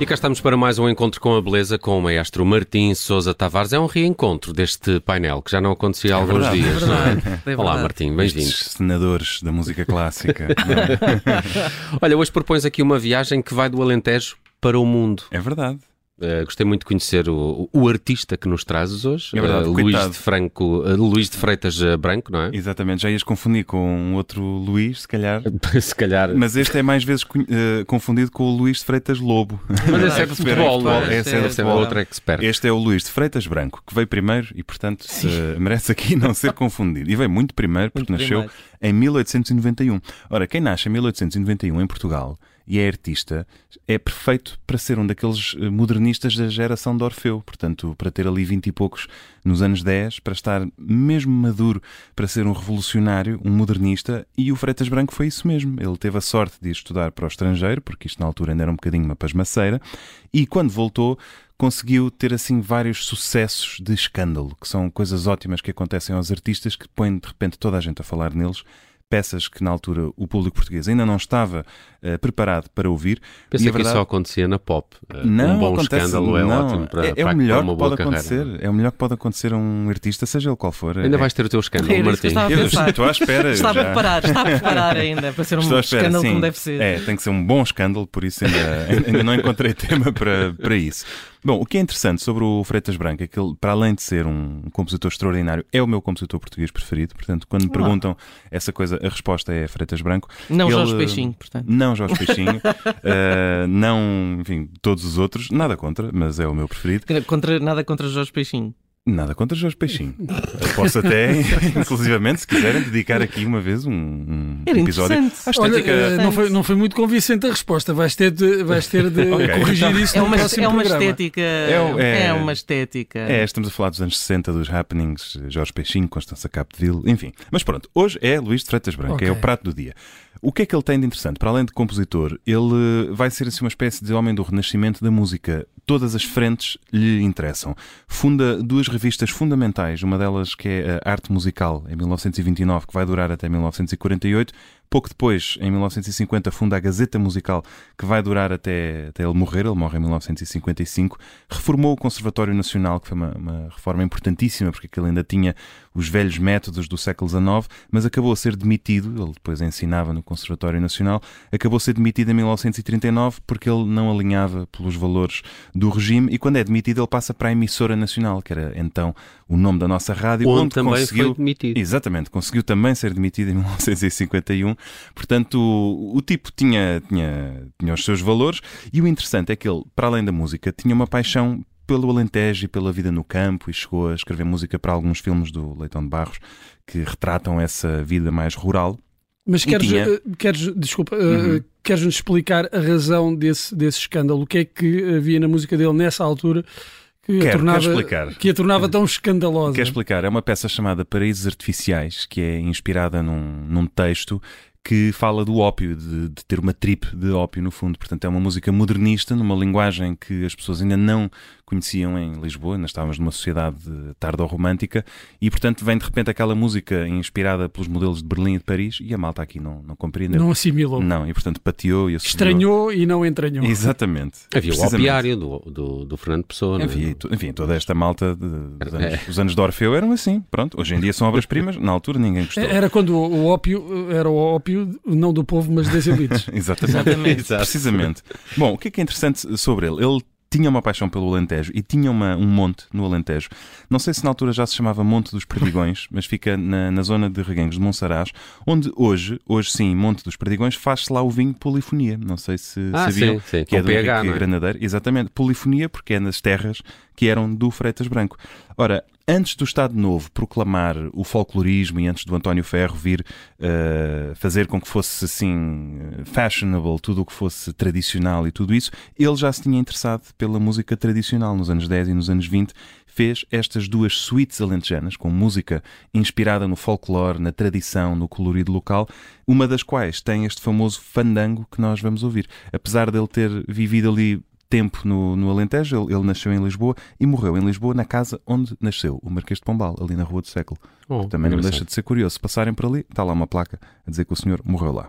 E cá estamos para mais um encontro com a beleza com o maestro Martim Sousa Tavares. É um reencontro deste painel que já não acontecia há alguns verdade, dias. é não é? verdade, é Olá. Martim, bem-vindo. Estes senadores da música clássica. é? Olha, hoje propões aqui uma viagem que vai do Alentejo para o mundo. é verdade. Uh, gostei muito de conhecer o, o artista que nos trazes hoje, É verdade, uh, Luís, de Franco, uh, Luís de Freitas Branco, não é? Exatamente. Já ias confundir com um outro Luís, se calhar. Se calhar. Mas este é mais vezes eh, confundido com o Luís de Freitas Lobo. Mas esse é de futebol, não é? Esse é de é futebol. outro expert. Este é o Luís de Freitas Branco, que veio primeiro e, portanto, eh, merece aqui não ser confundido. E veio muito primeiro, porque Muito nasceu primeiro. em 1891. Ora, quem nasce em 1891 em Portugal e é artista é perfeito para ser um daqueles eh, modernistas da geração de Orfeu. Portanto, para ter ali 20 e poucos nos anos 10, para estar mesmo maduro para ser um revolucionário, um modernista. E o Freitas Branco foi isso mesmo. Ele teve a sorte de estudar para o estrangeiro, porque isto na altura ainda era um bocadinho uma pasmaceira. E quando voltou, conseguiu ter assim vários sucessos de escândalo, que são coisas ótimas que acontecem aos artistas que põem de repente toda a gente a falar neles. Peças que na altura o público português ainda não estava eh, preparado para ouvir. Pensei E a que verdade- isso só acontecia na pop. Uh, não, um bom acontece, escândalo é não. ótimo para, é, é para, o melhor que boa pode carreira. acontecer. É o melhor que pode acontecer a um artista, seja ele qual for. Ainda É- vais ter o teu escândalo, eu Martim. estava a Eu estou à espera. Está a preparar, está a preparar ainda para ser um espera, escândalo sim. como deve ser. É, tem que ser um bom escândalo, por isso ainda, ainda não encontrei tema para, para isso. Bom, o que é interessante sobre o Freitas Branco é que ele, para além de ser um compositor extraordinário, é o meu compositor português preferido. Portanto, quando me perguntam essa coisa, a resposta é Freitas Branco. Não Ele- Jorge Peixinho, portanto. Não Jorge Peixinho, eh, não, enfim, todos os outros, nada contra, mas é o meu preferido. Contra, nada contra Jorge Peixinho. Nada contra Jorge Peixinho. Posso até, inclusivamente, se quiserem, dedicar aqui uma vez um, um Era episódio. à Olha, estética. eh, não foi, não foi muito convincente a resposta. Vais ter de, vais ter de Ok. corrigir isso É no uma, próximo é uma programa. estética. o- é- É, uma estética. É, estamos a falar dos anos 60, dos happenings, Jorge Peixinho, Constança Capdeville, enfim. Mas pronto, hoje é Luís de Freitas Branco, Ok. é o prato do dia. O que é que ele tem de interessante? Para além de compositor, ele vai ser assim uma espécie de homem do renascimento da música. Todas as frentes lhe interessam. Funda duas revistas fundamentais, uma delas que é a Arte Musical, em 1929, que vai durar até 1948. Pouco depois, em 1950, funda a Gazeta Musical, que vai durar até, até ele morrer. Ele morre em 1955. Reformou o Conservatório Nacional, que foi uma, uma reforma importantíssima, porque ele ainda tinha os velhos métodos do século XIX, mas acabou a ser demitido. Ele depois ensinava no Conservatório Nacional. Acabou a ser demitido em 1939 porque ele não alinhava pelos valores do regime. E quando é demitido, ele passa para a Emissora Nacional, que era então o nome da nossa rádio, Onde onde também conseguiu. foi demitido. Exatamente, conseguiu também ser demitido em 1951. Portanto, o, o tipo tinha, tinha, tinha os seus valores e o interessante é que ele, para além da música, tinha uma paixão pelo Alentejo e pela vida no campo e chegou a escrever música para alguns filmes do Leitão de Barros que retratam essa vida mais rural. Mas queres, tinha- eh, queres desculpa, eh, Uhum. queres-nos explicar a razão desse, desse escândalo? O que é que havia na música dele nessa altura que, a, tornava, quero explicar. que a tornava tão escandalosa? Quer explicar? É uma peça chamada Paraísos Artificiais, que é inspirada num, num texto que fala do ópio, de, de ter uma trip de ópio no fundo. Portanto, é uma música modernista, numa linguagem que as pessoas ainda não conheciam em Lisboa, ainda estávamos numa sociedade tardo-romântica, e portanto vem de repente aquela música inspirada pelos modelos de Berlim e de Paris, e a malta aqui não, não compreendeu. Não assimilou. Não, e portanto pateou e assobiou. Estranhou e não entranhou. Exatamente. Havia o opiário do, do, do Fernando Pessoa. não é? Havia, enfim, toda esta malta de- dos, É. anos, os anos de Orfeu eram assim. Pronto, hoje em dia são obras-primas, na altura ninguém gostou. Era quando o ópio era o ópio, não do povo, mas das elites. Exatamente. Exatamente. Precisamente. Bom, o que é que é interessante sobre ele? Ele tinha uma paixão pelo Alentejo e tinha uma- um monte no Alentejo. Não sei se na altura já se chamava Monte dos Perdigões, mas fica na, na zona de Reguengos de Monsaraz, onde hoje, hoje sim, Monte dos Perdigões, faz-se lá o vinho Polifonia. Não sei se Ah, sabiam. sim, sim, Que é do PH, não é? Granadeiro. Exatamente. Polifonia, porque é nas terras que eram do Freitas Branco. Ora, antes do Estado Novo proclamar o folclorismo e antes do António Ferro vir eh, fazer com que fosse assim fashionable tudo o que fosse tradicional e tudo isso, ele já se tinha interessado pela música tradicional nos anos 10 e nos anos 20. Fez estas duas suítes alentejanas com música inspirada no folclore, na tradição, no colorido local, uma das quais tem este famoso fandango que nós vamos ouvir. Apesar dele ter vivido ali tempo no, no Alentejo, ele, ele nasceu em Lisboa e morreu em Lisboa na casa onde nasceu, o Marquês de Pombal, ali na Rua do Século. Oh, Também não deixa de ser curioso. Se passarem por ali, está lá uma placa a dizer que o senhor morreu lá.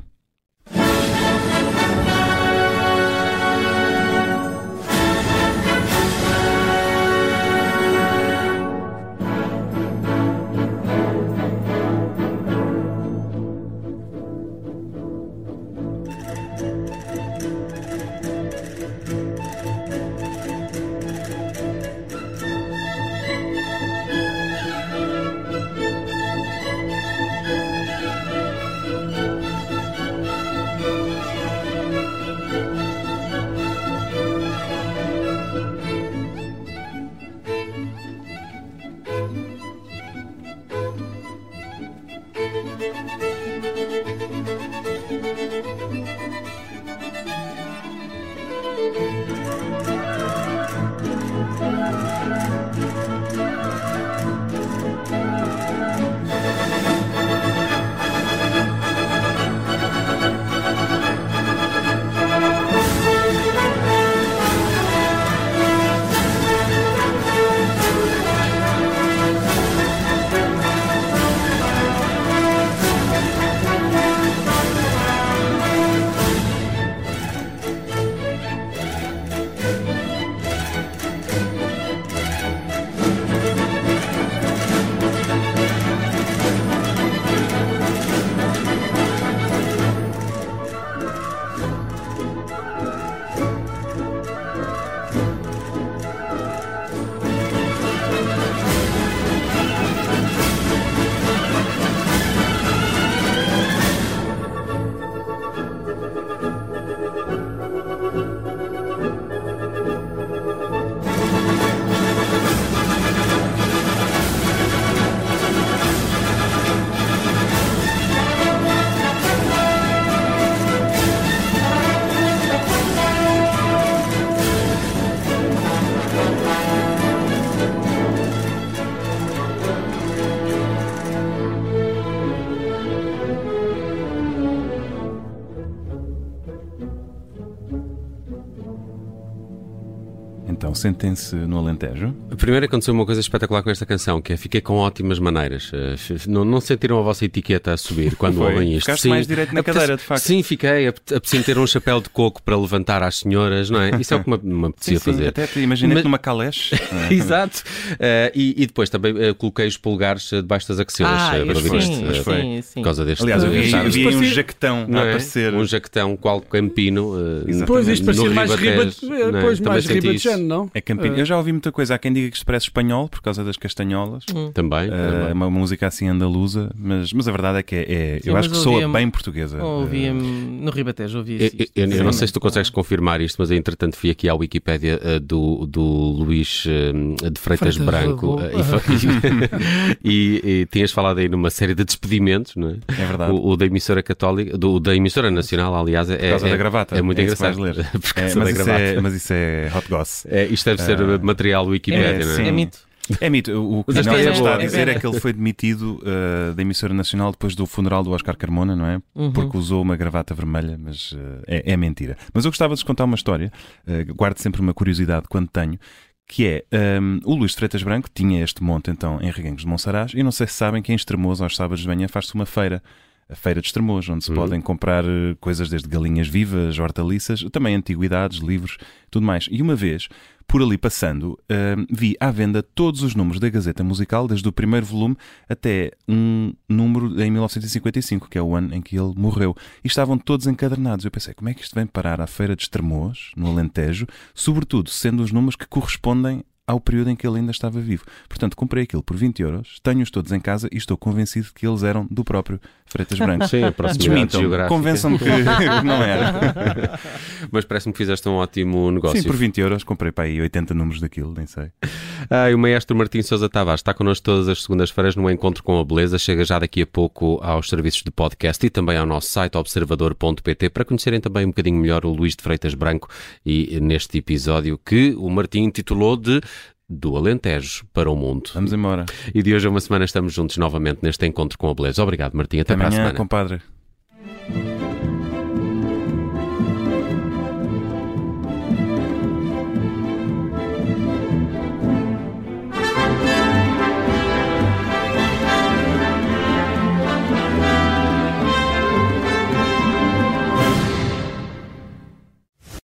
Então? Sentem-se no Alentejo? Primeiro aconteceu uma coisa espetacular com esta canção, que é fiquei com ótimas maneiras. Uh, não, não sentiram a vossa etiqueta a subir quando ouvem isto? Ficaste mais direito na cadeira, de facto. Sim, fiquei. Apete- Apetece ter um chapéu de coco para levantar às senhoras, não é? Isso é o que me, me apetecia Sim, sim, fazer. Até te imaginei Mas- numa caleche. é? Exato. Eh, e, e depois também eh, coloquei os polegares eh, debaixo das axilas Ah, eh, para sim, ouvir sim, eh, foi. sim, sim. por causa deste. Aliás, eu vi, um jaquetão não a é? aparecer. Um jaquetão qual campino. eh, Exato. Pois isto parecia mais Ribatejo, riba, não é? É Eu já ouvi muita coisa. Há quem diga que isto parece espanhol por causa das castanholas. Também. Eh, também. É uma música assim andaluza, mas, mas a verdade é que é, é- Sim, eu acho que soa bem portuguesa. Ouvia-me no Ribatejo, ouvia Eu, isso. eu- eu não sei se tu consegues confirmar isto, mas entretanto fui aqui à Wikipédia eh, do, do Luís eh, de Freitas, Freitas Branco e, e, e tinhas falado aí numa série de despedimentos, não é? É verdade. O, o da emissora católica, do, da emissora nacional, aliás, é, por causa é, da gravata. é muito que engraçado. Por É, causa mas, da gravata. é, mas isso é hot goss. É, isto deve ser Ah. material Wikipédia, É, não é? sim. É mito. É mito. O que o é está a dizer É é que ele foi demitido uh, da emissora nacional depois do funeral do Oscar Carmona, não é? Uhum. Porque usou uma gravata vermelha, mas uh, é, é mentira. Mas eu gostava de vos contar uma história, uh, guardo sempre uma curiosidade quando tenho, que é, um, o Luís de Freitas Branco tinha este monte então em Reguengos de Monsaraz e não sei se sabem que em Estremoz aos sábados de manhã faz-se uma feira. A Feira de Estremoz, onde se Uhum. podem comprar uh, coisas desde galinhas vivas, hortaliças, também antiguidades, livros, tudo mais. E uma vez, por ali passando, uh, vi à venda todos os números da Gazeta Musical, desde o primeiro volume até um número em 1955, que é o ano em que ele morreu. E estavam todos encadernados. Eu pensei, como é que isto vem parar à Feira de Estremoz, no Alentejo, sobretudo sendo os números que correspondem ao período em que ele ainda estava vivo. Portanto, comprei aquilo por 20 euros, tenho-os todos em casa e estou convencido que eles eram do próprio Freitas Branco. Sim, Desmintam, convençam-me que não era. Mas parece-me que fizeste um ótimo negócio. Sim, por 20 euros comprei para aí 80 números daquilo, nem sei. Ah, e o maestro Martim Sousa Tavares está connosco todas as segundas-feiras no Encontro com a Beleza. Chega já daqui a pouco aos serviços de podcast e também ao nosso site observador.pt para conhecerem também um bocadinho melhor o Luís de Freitas Branco e neste episódio que o Martim intitulou de Do Alentejo para o Mundo. Vamos embora. E de hoje a uma semana estamos juntos novamente neste Encontro com a Beleza. Obrigado, Martim. Até, Até para a amanhã, semana. compadre.